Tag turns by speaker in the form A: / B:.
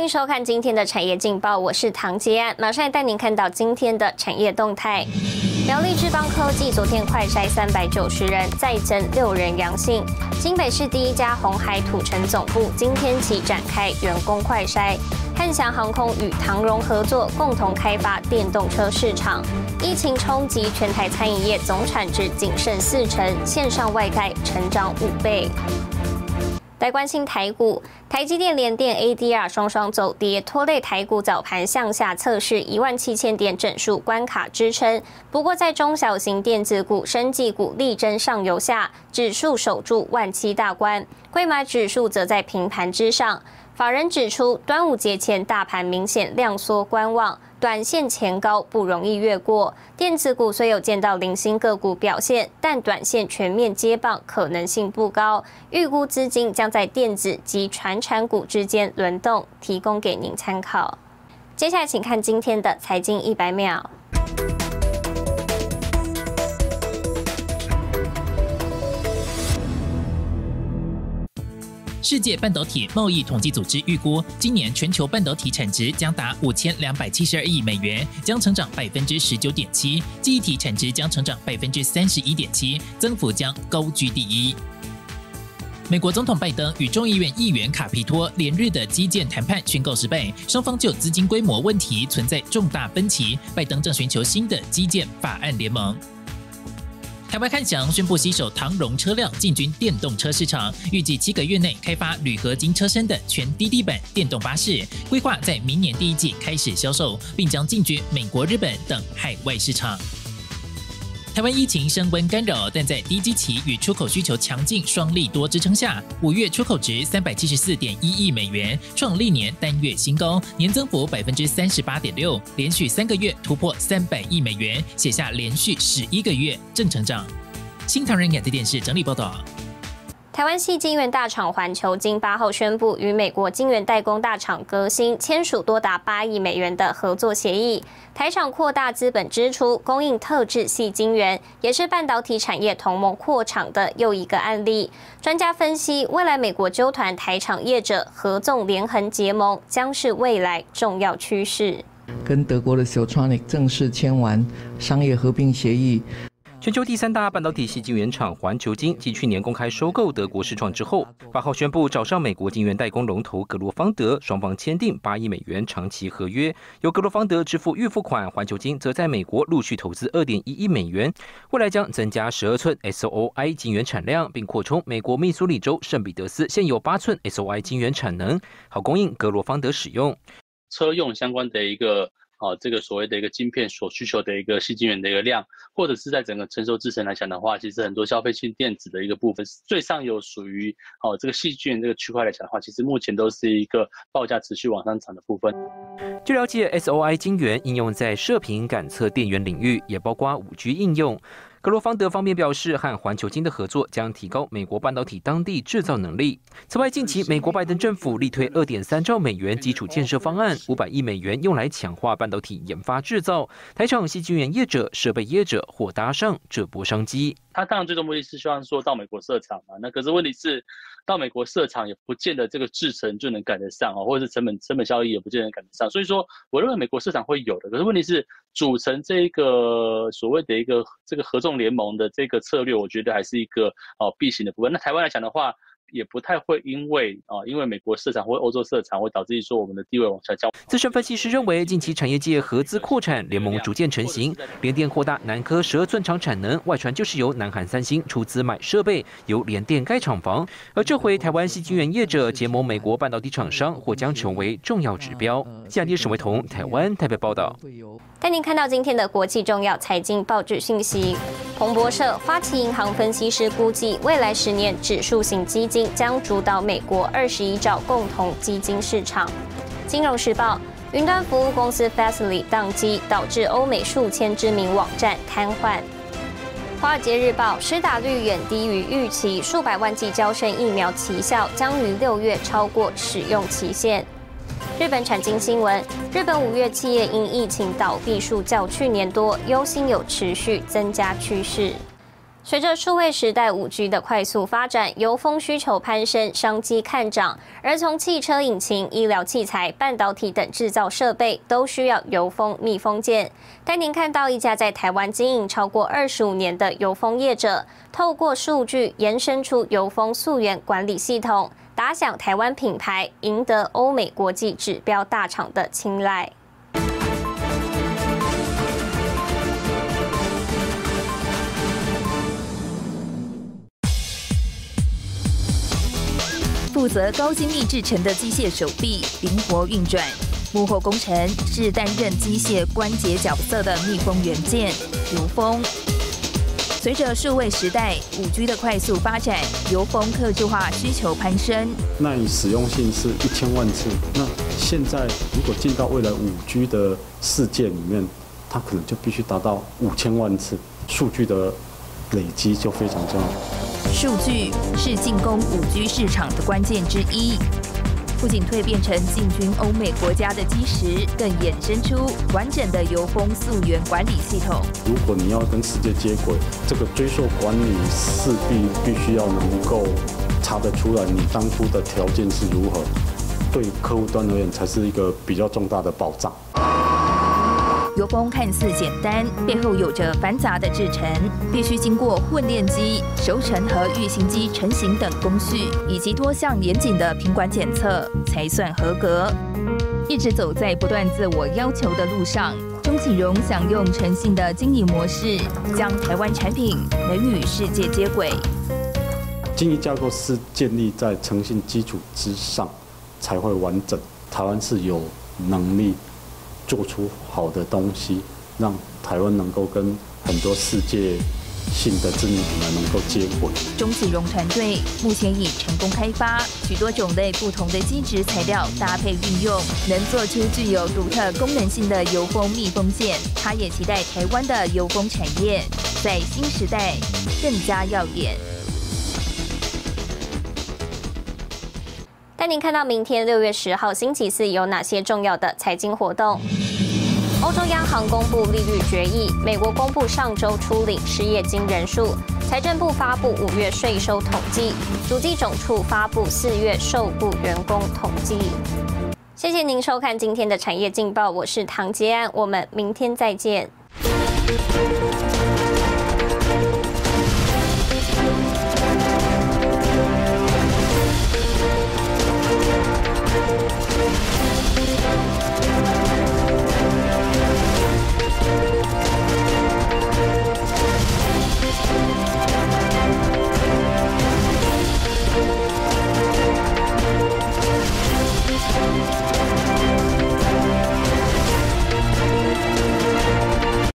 A: 欢迎收看今天的产业劲报，我是唐杰安，马上带您看到今天的产业动态。苗栗智邦科技昨天快筛三百九十人，再增六人阳性。新北市第一家红海土城总部今天起展开员工快筛。汉翔航空与唐荣合作，共同开发电动车市场。疫情冲击全台餐饮业总产值仅剩四成，线上外带成长五倍。来关心台股，台积电、联电、ADR 双双走跌，拖累台股早盘向下测试一万七千点整数关卡支撑。不过，在中小型电子股、生技股力争上游下，指数守住万七大关，贵买指数则在平盘之上。法人指出，端午节前大盘明显量缩观望。短线前高不容易越过，电子股虽有见到零星个股表现，但短线全面接棒可能性不高。预估资金将在电子及传产股之间轮动，提供给您参考。接下来，请看今天的财经一百秒。
B: 世界半导体贸易统计组织预估，今年全球半导体产值将达五千两百七十二亿美元，将成长百分之十九点七；记忆体产值将成长百分之三十一点七，增幅将高居第一。美国总统拜登与众议院议员卡皮托连日的基建谈判宣告失败，双方就资金规模问题存在重大分歧。拜登正寻求新的基建法案联盟。台湾汉翔宣布携手唐荣车辆进军电动车市场，预计七个月内开发铝合金车身的全滴滴版电动巴士，规划在明年第一季开始销售，并将进军美国、日本等海外市场。台湾疫情升温干扰，但在低基期与出口需求强劲双利多支撑下，五月出口值三百七十四点一亿美元，创历年单月新高，年增幅百分之三十八点六，连续三个月突破三百亿美元，写下连续十一个月正成长。新唐人亚太电视整理报道。
A: 台湾系晶圆大厂环球晶八号宣布，与美国晶圆代工大厂革新签署多达八亿美元的合作协议。台厂扩大资本支出，供应特制系晶圆，也是半导体产业同盟扩厂的又一个案例。专家分析，未来美国纠团台厂业者合纵连横结盟，将是未来重要趋势。
C: 跟德国的 Siltronic 正式签完商业合并协议。
D: 全球第三大半导体系晶圆厂环球晶，继去年公开收购德国视创之后，八号宣布找上美国晶圆代工龙头格罗方德，双方签订八亿美元长期合约，由格罗方德支付预付款，环球晶则在美国陆续投资二点一亿美元，未来将增加十二寸 SOI 晶圆产量，并扩充美国密苏里州圣彼得斯现有八寸 SOI 晶圆产能，好供应格罗方德使用
E: 车用相关的一个。哦，这个所谓的一个晶片所需求的一个细晶圆的一个量，或者是在整个成熟制程来讲的话，其实很多消费性电子的一个部分，最上游属于哦这个细晶圆这个区块来讲的话，其实目前都是一个报价持续往上涨的部分。
D: 据了解，SOI 晶圆应用在射频感测电源领域，也包括五 G 应用。格罗方德方面表示，和环球金的合作将提高美国半导体当地制造能力。此外，近期美国拜登政府力推二点三兆美元基础建设方案，五百亿美元用来强化半导体研发制造。台厂细晶圆业者、设备业者或搭上这波商机。
E: 他当然最终目的是希望说到美国设厂嘛，那可是问题是，到美国设厂也不见得这个制程就能赶得上哦，或者是成本成本效益也不见得赶得上。所以说，我认为美国市场会有的，可是问题是组成这个所谓的一个这个合纵联盟的这个策略，我觉得还是一个哦必行的部分。那台湾来讲的话。也不太会因为啊，因为美国市场或欧洲市场会导致说我们的地位往下降。
D: 资深分析师认为，近期产业界合资扩产联盟逐渐成型，联电扩大南科十二寸厂产能，外传就是由南韩三星出资买设备，由联电盖厂房。而这回台湾西晶圆业者结盟美国半导体厂商，或将成为重要指标。下列沈维彤，台湾台北报道。
A: 带您看到今天的国际重要财经报纸信息。彭博社、花旗银行分析师估计，未来十年指数型基金将主导美国二十一兆共同基金市场。金融时报：云端服务公司 Fastly 宕机，导致欧美数千知名网站瘫痪。华尔街日报：施打率远低于预期，数百万剂交生疫苗奇效将于六月超过使用期限。日本产经新闻：日本五月企业因疫情倒闭数较去年多，忧心有持续增加趋势。随着数位时代五 G 的快速发展，油封需求攀升，商机看涨。而从汽车引擎、医疗器材、半导体等制造设备，都需要油封密封件。带您看到一家在台湾经营超过二十五年的油封业者，透过数据延伸出油封溯源管理系统，打响台湾品牌，赢得欧美国际指标大厂的青睐。
F: 负责高精密制成的机械手臂灵活运转，幕后工程是担任机械关节角色的密封元件如封。随着数位时代五 G 的快速发展，油封客制化需求攀升。
G: 那你使用性是一千万次，那现在如果进到未来五 G 的世界里面，它可能就必须达到五千万次，数据的累积就非常重要。
F: 数据是进攻五 G 市场的关键之一，不仅蜕变成进军欧美国家的基石，更衍生出完整的油封溯源管理系统。
G: 如果你要跟世界接轨，这个追溯管理势必必须要能够查得出来你当初的条件是如何，对客户端而言才是一个比较重大的保障。
F: 油封看似简单，背后有着繁杂的制程，必须经过混炼机、熟成和预型机成型等工序，以及多项严谨的品管检测，才算合格。一直走在不断自我要求的路上，钟启荣想用诚信的经营模式，将台湾产品能与世界接轨。
G: 经营架构是建立在诚信基础之上，才会完整。台湾是有能力。做出好的东西，让台湾能够跟很多世界性的知名品牌能够接轨。
F: 钟启荣团队目前已成功开发许多种类不同的基质材料搭配运用，能做出具有独特功能性的油封密封件。他也期待台湾的油封产业在新时代更加耀眼。
A: 带您看到明天六月十号星期四有哪些重要的财经活动。欧洲央行公布利率决议，美国公布上周初领失业金人数，财政部发布五月税收统计，主计总处发布四月受雇员工统计。谢谢您收看今天的产业劲报，我是唐杰安，我们明天再见。